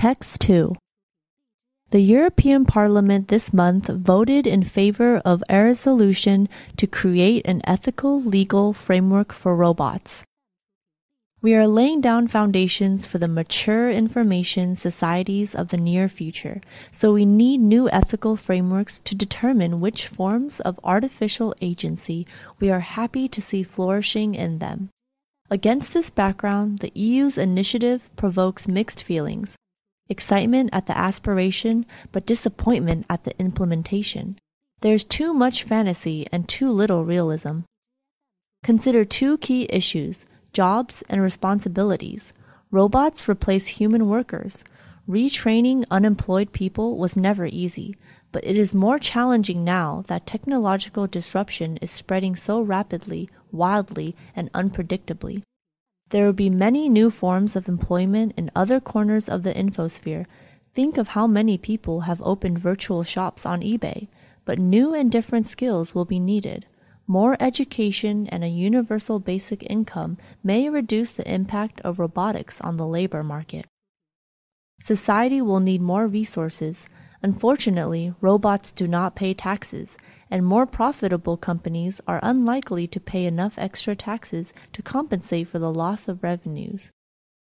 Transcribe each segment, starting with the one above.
Text 2 The European Parliament this month voted in favor of a resolution to create an ethical legal framework for robots. We are laying down foundations for the mature information societies of the near future, so we need new ethical frameworks to determine which forms of artificial agency we are happy to see flourishing in them. Against this background, the EU's initiative provokes mixed feelings excitement at the aspiration, but disappointment at the implementation. There's too much fantasy and too little realism. Consider two key issues jobs and responsibilities. Robots replace human workers. Retraining unemployed people was never easy, but it is more challenging now that technological disruption is spreading so rapidly, wildly, and unpredictably. There will be many new forms of employment in other corners of the infosphere. Think of how many people have opened virtual shops on eBay, but new and different skills will be needed. More education and a universal basic income may reduce the impact of robotics on the labor market. Society will need more resources. Unfortunately, robots do not pay taxes, and more profitable companies are unlikely to pay enough extra taxes to compensate for the loss of revenues.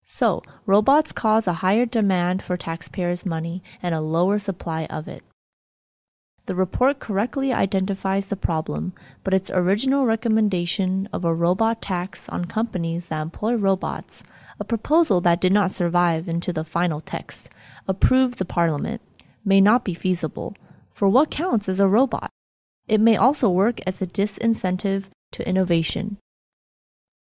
So, robots cause a higher demand for taxpayers' money and a lower supply of it. The report correctly identifies the problem, but its original recommendation of a robot tax on companies that employ robots, a proposal that did not survive into the final text, approved the Parliament, may not be feasible. For what counts as a robot? It may also work as a disincentive to innovation.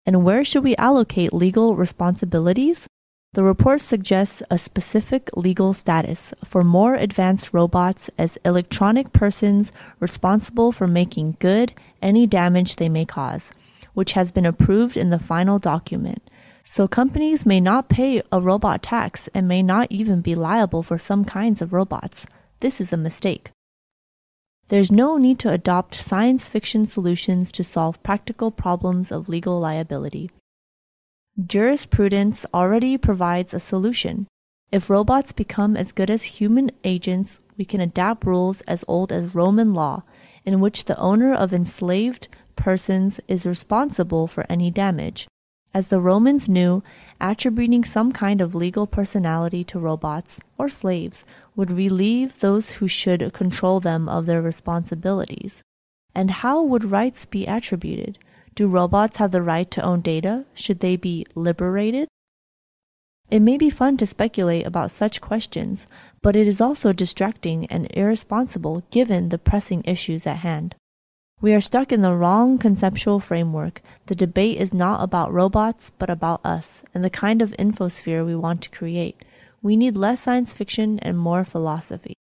And where should we allocate legal responsibilities? The report suggests a specific legal status for more advanced robots as electronic persons responsible for making good any damage they may cause, which has been approved in the final document. So companies may not pay a robot tax and may not even be liable for some kinds of robots. This is a mistake. There's no need to adopt science fiction solutions to solve practical problems of legal liability. Jurisprudence already provides a solution. If robots become as good as human agents, we can adapt rules as old as Roman law, in which the owner of enslaved persons is responsible for any damage. As the Romans knew, attributing some kind of legal personality to robots, or slaves, would relieve those who should control them of their responsibilities. And how would rights be attributed? Do robots have the right to own data? Should they be liberated? It may be fun to speculate about such questions, but it is also distracting and irresponsible given the pressing issues at hand. We are stuck in the wrong conceptual framework. The debate is not about robots, but about us and the kind of infosphere we want to create. We need less science fiction and more philosophy.